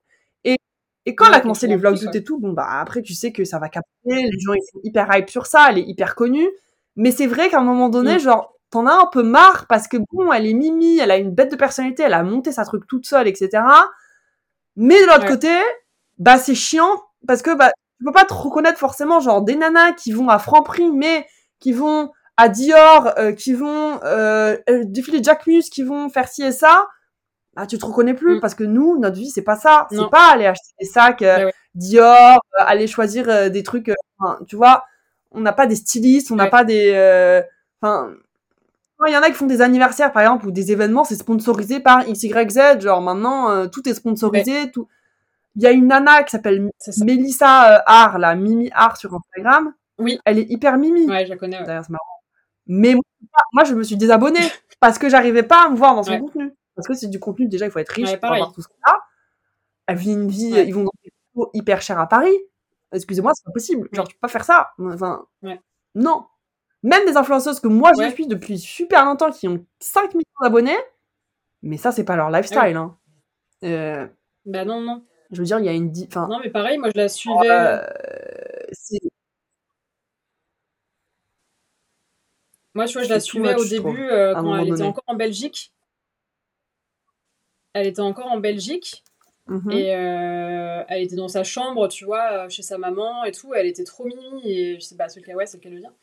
Et quand elle a commencé les vlogs d'août et tout, bon bah après tu sais que ça va capter, les gens ils sont hyper hype sur ça, elle est hyper connue. Mais c'est vrai qu'à un moment donné, mm. genre t'en as un peu marre parce que bon, elle est mimi, elle a une bête de personnalité, elle a monté sa truc toute seule, etc. Mais de l'autre côté, bah c'est chiant parce que bah tu peux pas te reconnaître forcément genre des nanas qui vont à Franprix mais qui vont à Dior, euh, qui vont euh, euh, défiler Jack Muse, qui vont faire ci et ça ah, tu te reconnais plus mm. parce que nous, notre vie, c'est pas ça. C'est pas aller acheter des sacs euh, bah Dior, aller choisir des trucs. tu vois, on n'a pas des stylistes, on n'a pas des. Enfin, il y en a qui font des anniversaires, par exemple, ou des événements, c'est sponsorisé par XYZ. Genre maintenant, tout est sponsorisé. Tout. Il y a une nana qui s'appelle Melissa Art, la Mimi Art sur Instagram. Oui. Elle est hyper mimi. Ouais, je la connais. D'ailleurs, c'est marrant. Mais moi, je me suis désabonnée (laughs) parce que j'arrivais pas à me voir dans son contenu. Parce que c'est du contenu, déjà, il faut être riche pour avoir tout ça. Elle vit une vie, ils vont dans des hyper chers à Paris. Excusez-moi, c'est pas possible. Genre, tu peux pas faire ça. Enfin, non. Même des influenceuses que moi je suis depuis super longtemps qui ont 5 millions d'abonnés, mais ça, c'est pas leur lifestyle. Hein. Euh, bah non, non. Je veux dire, il y a une. Enfin, non, mais pareil, moi je la suivais. Euh, moi, je vois, je la suivais au début euh, quand elle était encore en Belgique elle était encore en Belgique. Mhm. Et euh, elle était dans sa chambre, tu vois, chez sa maman et tout. Elle était trop mimi. Et je sais pas, ce qu'elle ouais, c'est qu'elle veut dire.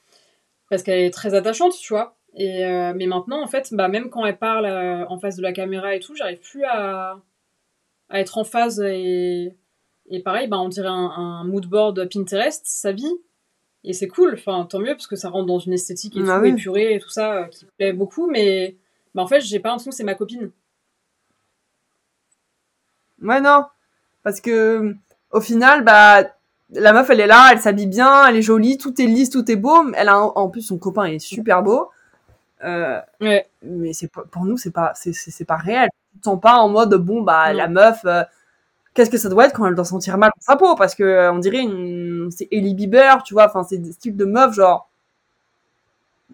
Parce qu'elle est très attachante, tu vois. Et mais maintenant, en fait, bah, même quand elle parle en face de la caméra et tout, j'arrive plus à, à être en phase. Et, et pareil, bah, on dirait un, un mood board Pinterest, sa vie. Et c'est cool, enfin, tant mieux, parce que ça rentre dans une esthétique et ah tout, épurée et tout ça, qui plaît beaucoup. Mais bah, en fait, j'ai pas l'impression que c'est ma copine. Ouais, non. Parce que, au final, bah, la meuf, elle est là, elle s'habille bien, elle est jolie, tout est lisse, tout est beau. Elle a, en plus, son copain est super beau. Euh, ouais. Mais c'est pour nous, c'est pas, c'est, c'est, pas réel. Sens pas en mode, bon, bah, la meuf, euh, qu'est-ce que ça doit être quand elle doit sentir mal dans sa peau? Parce que, euh, on dirait une, c'est Ellie Bieber, tu vois, enfin, c'est des styles de meuf, genre.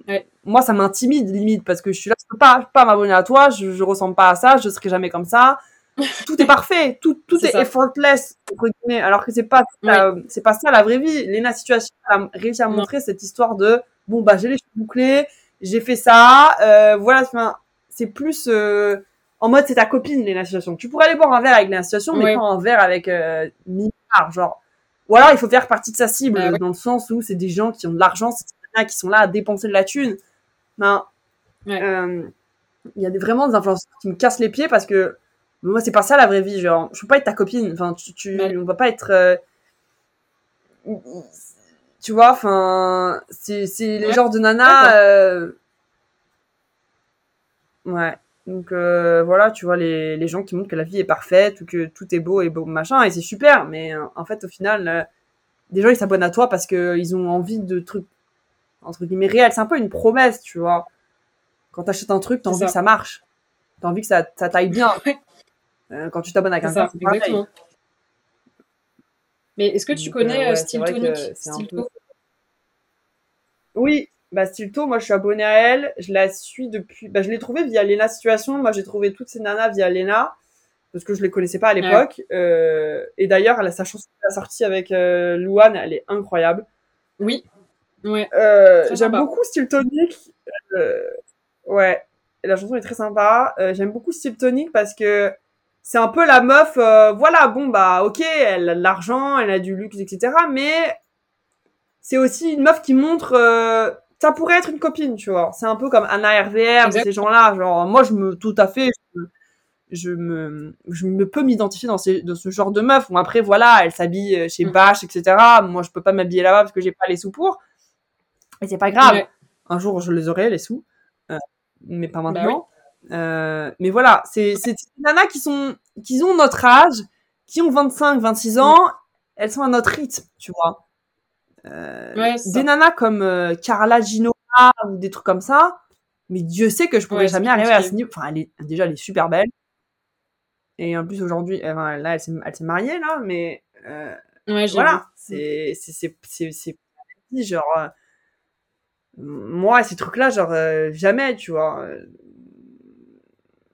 Ouais. Moi, ça m'intimide, limite, parce que je suis là, je peux pas, pas m'abonner à toi, je, je ressemble pas à ça, je serai jamais comme ça (laughs) tout est parfait, tout, tout est, effortless, alors que c'est pas, c'est pas ça la vraie vie. Lena Situation a réussi à montrer cette histoire de, bon, bah, j'ai les cheveux bouclés, j'ai fait ça, euh, voilà, enfin, c'est plus, euh, en mode, c'est ta copine, Lena Situation. Tu pourrais aller boire un verre avec Lena Situation, mais pas un verre avec, euh, genre. Ou alors, il faut faire partie de sa cible, bah dans le sens où c'est des gens qui ont de l'argent, c'est des gens qui sont là à dépenser de la thune. Ben, euh, il y a des, vraiment des influenceurs qui me cassent les pieds parce que moi, c'est pas ça la vraie vie. Genre, je peux pas être ta copine. Enfin, tu, tu on va pas être. Euh, tu vois, enfin, c'est, c'est les genres de nana. Euh, ouais. Donc euh, voilà, tu vois, les, les gens qui montrent que la vie est parfaite ou que tout est beau et beau, machin, et c'est super. Mais en fait, au final, des gens, ils s'abonnent à toi parce qu'ils ont envie de trucs, entre guillemets, réels. C'est un peu une promesse, tu vois. Quand t'achètes un truc, t'as envie que ça marche. T'as envie que ça, ça taille bien. (laughs) Euh, quand tu t'abonnes à quelqu'un, c'est. Mais est-ce que tu connais euh, Style Tonic? Oui, bah Stilto, moi je suis abonnée à elle, je la suis depuis, bah je l'ai trouvée via Lena Situation, moi j'ai trouvé toutes ces nanas via Lena, parce que je les connaissais pas à l'époque, euh, et d'ailleurs elle a sa chanson qui a sorti avec euh, Louane, elle est incroyable. Oui, ouais. Euh, j'aime beaucoup Style Tonic, ouais, la chanson est très sympa, j'aime beaucoup Style Tonic parce que c'est un peu la meuf, euh, voilà, bon bah ok, elle a de l'argent, elle a du luxe, etc. Mais c'est aussi une meuf qui montre euh, ça pourrait être une copine, tu vois. C'est un peu comme Anna RVR, ces gens-là. Genre, moi, je me, tout à fait, je, me- je me, je me peux m'identifier dans, ces, dans ce genre de meuf. Bon, après, voilà, elle s'habille euh, chez Mm. Bash, etc. Moi, je peux pas m'habiller là-bas parce que j'ai pas les sous pour. Et c'est pas grave. Ouais. Un jour, je les aurai, les sous. Euh, mais Bah pas maintenant. Euh, mais voilà, c'est, c'est des nanas qui sont, qui ont notre âge, qui ont 25, 26 ans. Elles sont à notre rythme, tu vois. Euh, Ouais, des nanas comme euh, Carla Ginoa ou des trucs comme ça, mais Dieu sait que je pourrais Ouais, jamais arriver à ce niveau. Enfin, elle est, déjà, elle est super belle. Et en plus, aujourd'hui, enfin, là, elle s'est, elle s'est mariée, là, mais euh, Ouais, voilà, c'est, c'est, c'est, c'est, c'est, genre, euh, moi, ces trucs-là, genre, euh, jamais, tu vois. euh,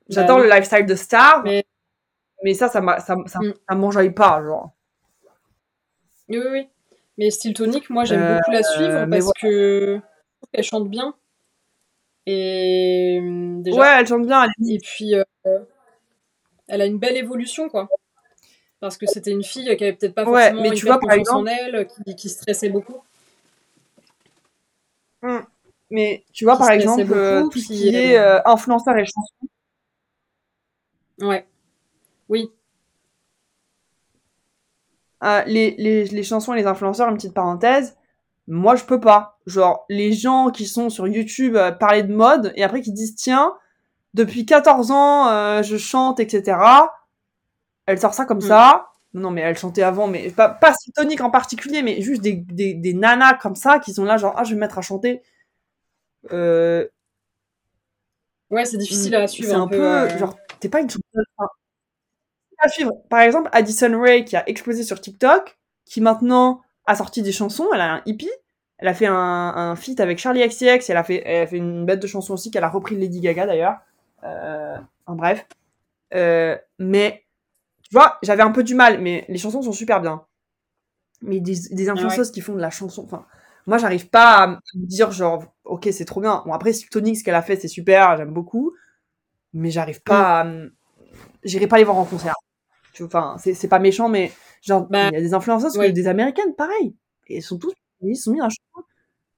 J'adore Bah le lifestyle de star, mais, Mais- ça, ça, ça, ça, Mm. ça m'enjaille pas, genre. Oui, oui, oui. Mais Style Tonic, moi j'aime Euh, beaucoup la suivre mais parce que je trouve qu'elle chante bien. Et hum, déjà. Ouais, elle chante bien, elle Et puis, euh, elle a une belle évolution, quoi. Parce que c'était une fille qui avait peut-être pas Ouais, forcément mais tu vois, par en elle, qui, qui stressait beaucoup. Mais tu vois, Qui par exemple, euh, beaucoup, tout ce puis, qui est euh, euh, influenceur et chanson, Ouais. Oui. Euh, les, les, les chansons et les influenceurs, une petite parenthèse, moi je peux pas. Genre, les gens qui sont sur YouTube euh, parler de mode et après qui disent tiens, depuis 14 ans euh, je chante, etc. Elle sort ça comme Mm. ça. Non, mais elle chantait avant, mais pas, pas si tonique en particulier, mais juste des, des, des nanas comme ça qui sont là, genre, ah, je vais me mettre à chanter. Euh, Ouais, c'est difficile à suivre C'est un, un, peu, euh, genre, t'es pas une chanteuse. enfin, à suivre. Par exemple, Addison Ray qui a explosé sur TikTok, qui maintenant a sorti des chansons, elle a un hippie, elle a fait un, un feat avec Charlie XCX, elle a fait, elle a fait une bête de chansons aussi qu'elle a repris de Lady Gaga d'ailleurs. Euh, en bref. Euh, mais, tu vois, j'avais un peu du mal, mais les chansons sont super bien. Mais des, des influenceuses qui font de la chanson, enfin, moi j'arrive pas à me dire genre, ok, c'est trop bien. Bon, après, Tonic, ce qu'elle a fait, c'est super, j'aime beaucoup. Mais j'arrive pas à. J'irai pas les voir en concert. Enfin, c'est pas méchant, mais genre, il Bah, y a des ouais. que des américaines, pareil. Et elles sont tous. Ils sont mis chanter.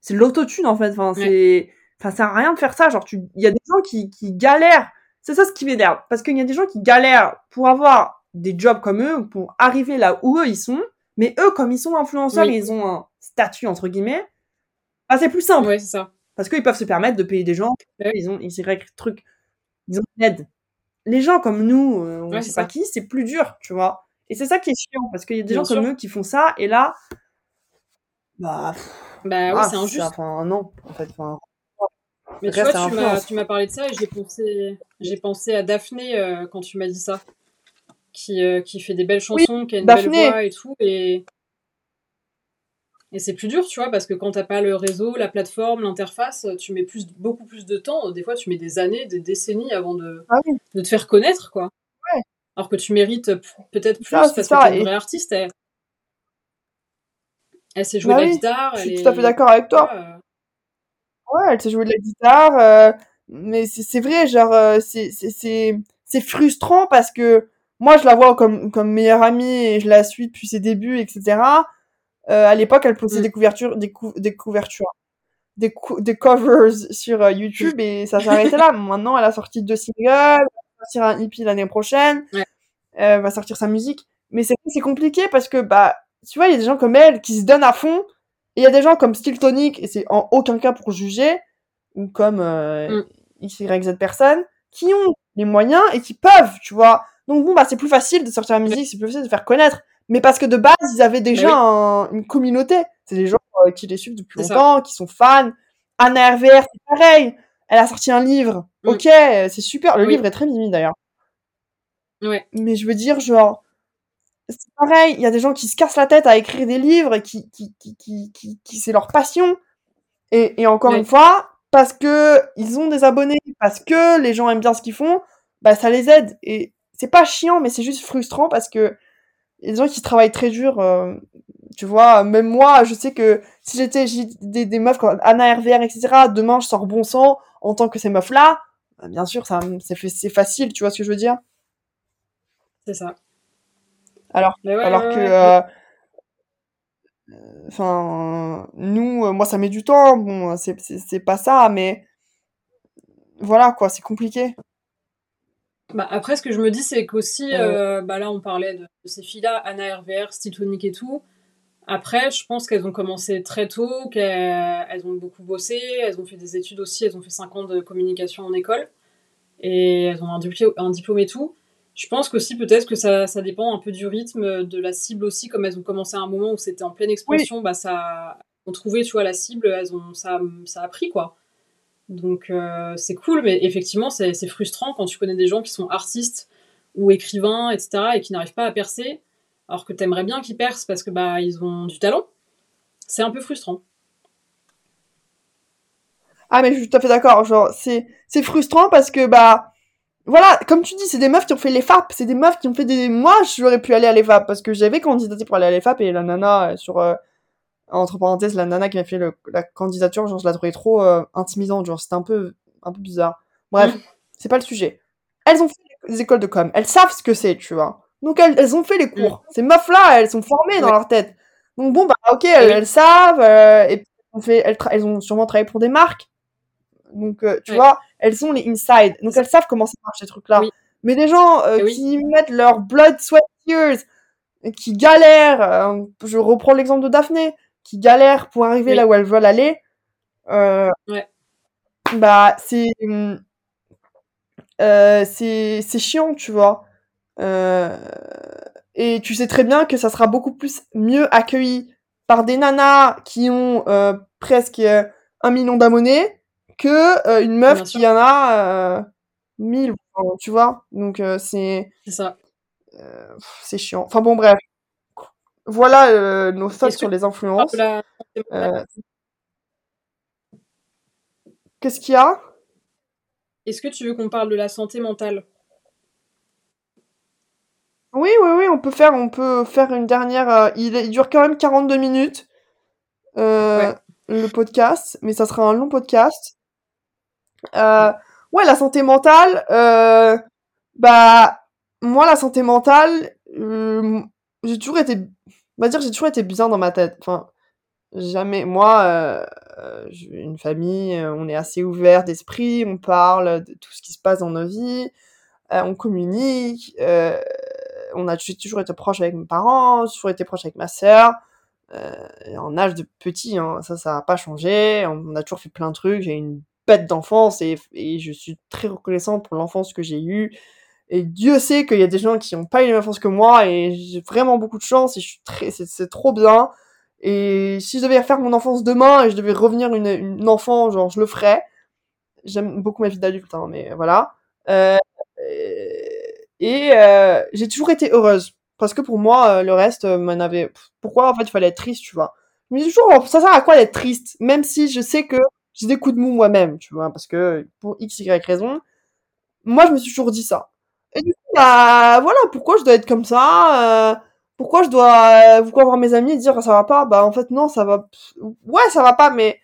C'est l'autotune, en fait. Enfin, Ouais. c'est. Enfin, ça sert à rien de faire ça. Genre, tu... il y a des gens qui, qui galèrent. C'est ça ce qui m'énerve. Parce qu'il y a des gens qui galèrent pour avoir des jobs comme eux, pour arriver là où eux ils sont. Mais eux, comme ils sont influenceurs Oui. ils ont un statut, entre guillemets, bah, c'est plus simple. Ouais, c'est ça. Parce qu'ils peuvent se permettre de payer des gens, Ouais. ils ont ils Y truc, ils ont une aide. Les gens comme nous, euh, on Ouais, sait c'est pas qui, c'est plus dur, tu vois. Et c'est ça qui est chiant, parce qu'il y a des Bien gens comme eux qui font ça, et là, bah, Bah ouais, ah, c'est injuste. Enfin, non, en fait. Enfin, Mais tu vois, tu m'as, influence. tu m'as parlé de ça et j'ai pensé, j'ai pensé à Daphné euh, quand tu m'as dit ça. Qui, euh, qui fait des belles chansons, qui a une Daphné. belle voix et tout. Et, et c'est plus dur, tu vois, parce que quand t'as pas le réseau, la plateforme, l'interface, tu mets plus, beaucoup plus de temps. Des fois, tu mets des années, des décennies avant de, Ah oui. de te faire connaître, quoi. Ouais. Alors que tu mérites peut-être plus Ça, parce ça, que t'es une vraie artiste. Elle, elle sait jouer Bah de la oui, guitare. je suis tout à fait d'accord avec toi. euh, Ouais, elle sait jouer de la guitare, euh, mais c'est vrai, genre, euh, c'est frustrant parce que moi, je la vois comme, comme meilleure amie et je la suis depuis ses débuts, etc. Euh, à l'époque, elle posait Mm. des couvertures, des, cou- des couvertures, des, cou- des covers sur euh, YouTube et ça s'arrêtait là. (laughs) Maintenant, elle a sorti deux singles, elle va sortir un hippie l'année prochaine, Ouais. elle va sortir sa musique. Mais c'est compliqué parce que, bah, tu vois, il y a des gens comme elle qui se donnent à fond et il y a des gens comme Style Tonic, et c'est en aucun cas pour juger, ou comme euh, Mm. XYZ personnes, qui ont les moyens et qui peuvent, tu vois. Donc bon, bah c'est plus facile de sortir la musique, c'est plus facile de faire connaître. Mais parce que de base, ils avaient déjà oui. un- une communauté. C'est des gens euh, qui les suivent depuis ça. longtemps, qui sont fans. Anna RVR, c'est pareil. Elle a sorti un livre. Mm. Ok, c'est super. Le Oui. livre est très mimi d'ailleurs. Ouais. Mais je veux dire, genre, c'est pareil, il y a des gens qui se cassent la tête à écrire des livres et qui, qui, qui, qui, qui, qui- c'est leur passion. Et, et encore une fois, parce que ils ont des abonnés, parce que les gens aiment bien ce qu'ils font, bah ça les aide. Et c'est pas chiant, mais c'est juste frustrant parce que y a des gens qui travaillent très dur. euh, tu vois, même moi, je sais que si j'étais des, des meufs comme Anna RVR, etc., demain je sors bon sang en tant que ces meufs-là, bah, bien sûr, ça, c'est facile, tu vois ce que je veux dire? C'est ça. Alors, ouais, alors que ouais. euh, Enfin, nous, moi, ça met du temps. Bon, c'est pas ça, mais voilà, quoi, c'est compliqué. Bah, après, ce que je me dis, c'est qu'aussi, bah là, on parlait de, ces filles-là, Anna RVR, Stitonic et tout. Après, je pense qu'elles ont commencé très tôt, qu'elles ont beaucoup bossé, elles ont fait des études aussi, elles ont fait 5 ans de communication en école, et elles ont un diplôme, un diplôme et tout. Je pense qu'aussi peut-être que ça, ça, dépend un peu du rythme, de la cible aussi, comme elles ont commencé à un moment où c'était en pleine expansion, bah ça, ont trouvé, tu vois, la cible, elles ont, ça, ça a pris, quoi. Donc euh, c'est cool, mais effectivement, c'est frustrant quand tu connais des gens qui sont artistes ou écrivains, etc., et qui n'arrivent pas à percer alors que t'aimerais bien qu'ils percent parce que bah ils ont du talent. C'est un peu frustrant. Ah mais je suis tout à fait d'accord, genre c'est c'est frustrant parce que bah voilà, comme tu dis, c'est des meufs qui ont fait les FAP, c'est des meufs qui ont fait des moi j'aurais pu aller à l'EFAP parce que j'avais candidaté pour aller à l'EFAP et la nana euh, sur euh, entre parenthèses la nana qui m'a fait la candidature, genre je la trouvais trop euh, intimidante, genre c'était un peu un peu bizarre. Bref, mm. c'est pas le sujet. Elles ont fait des écoles de com, elles savent ce que c'est, tu vois. Donc elles, ont fait les cours. Mm. Ces meufs-là, elles sont formées dans leur tête. Donc bon, bah ok, elles, savent, euh, et fait, elles, elles, ont sûrement travaillé pour des marques. Donc euh, tu vois, elles ont les inside. Donc elles savent comment ça marche ces trucs-là. Mais des gens euh, qui mettent leur blood, sweat, tears, qui galèrent, je reprends l'exemple de Daphné, qui galèrent pour arriver là où elles veulent aller, bah c'est c'est chiant, tu vois. Euh, et tu sais très bien que ça sera beaucoup plus mieux accueilli par des nanas qui ont euh, presque euh, un million d'abonnés que une meuf qui en a mille, tu vois. Donc c'est c'est ça. c'est chiant. Enfin bon bref. Voilà nos thoughts sur les influences. Qu'est-ce qu'il y a? Est-ce que tu veux qu'on parle de la santé mentale? Oui, oui, oui, on peut faire, on peut faire une dernière. Euh, il, dure quand même 42 minutes, euh, le podcast, mais ça sera un long podcast. Euh, ouais, la santé mentale, bah, moi, la santé mentale, j'ai toujours été, on va dire, j'ai toujours été bien dans ma tête. Enfin, jamais, moi, j'ai une famille, on est assez ouvert d'esprit, on parle de tout ce qui se passe dans nos vies, on communique on a toujours été proche avec mes parents, toujours été proche avec ma sœur. Euh, en âge de petit, hein, ça, ça n'a pas changé. On a toujours fait plein de trucs. J'ai une bête d'enfance et, je suis très reconnaissant pour l'enfance que j'ai eue. Et Dieu sait qu'il y a des gens qui n'ont pas eu la même enfance que moi et j'ai vraiment beaucoup de chance et je suis très, c'est, trop bien. Et si je devais refaire mon enfance demain et je devais revenir une, enfant, genre, je le ferais. J'aime beaucoup ma vie d'adulte, hein, mais voilà. Euh, et euh, j'ai toujours été heureuse. Parce que pour moi, euh, le reste m'en avait... Pourquoi, en fait, il fallait être triste, tu vois Mais toujours, ça sert à quoi d'être triste Même si je sais que j'ai des coups de mou moi-même, tu vois Parce que, pour x, y raison, moi, je me suis toujours dit ça. Et du coup, bah, voilà, pourquoi je dois être comme ça Pourquoi je dois... pourquoi voir mes amis et dire ça va pas? Bah, en fait, non, ça va... Ouais, ça va pas, mais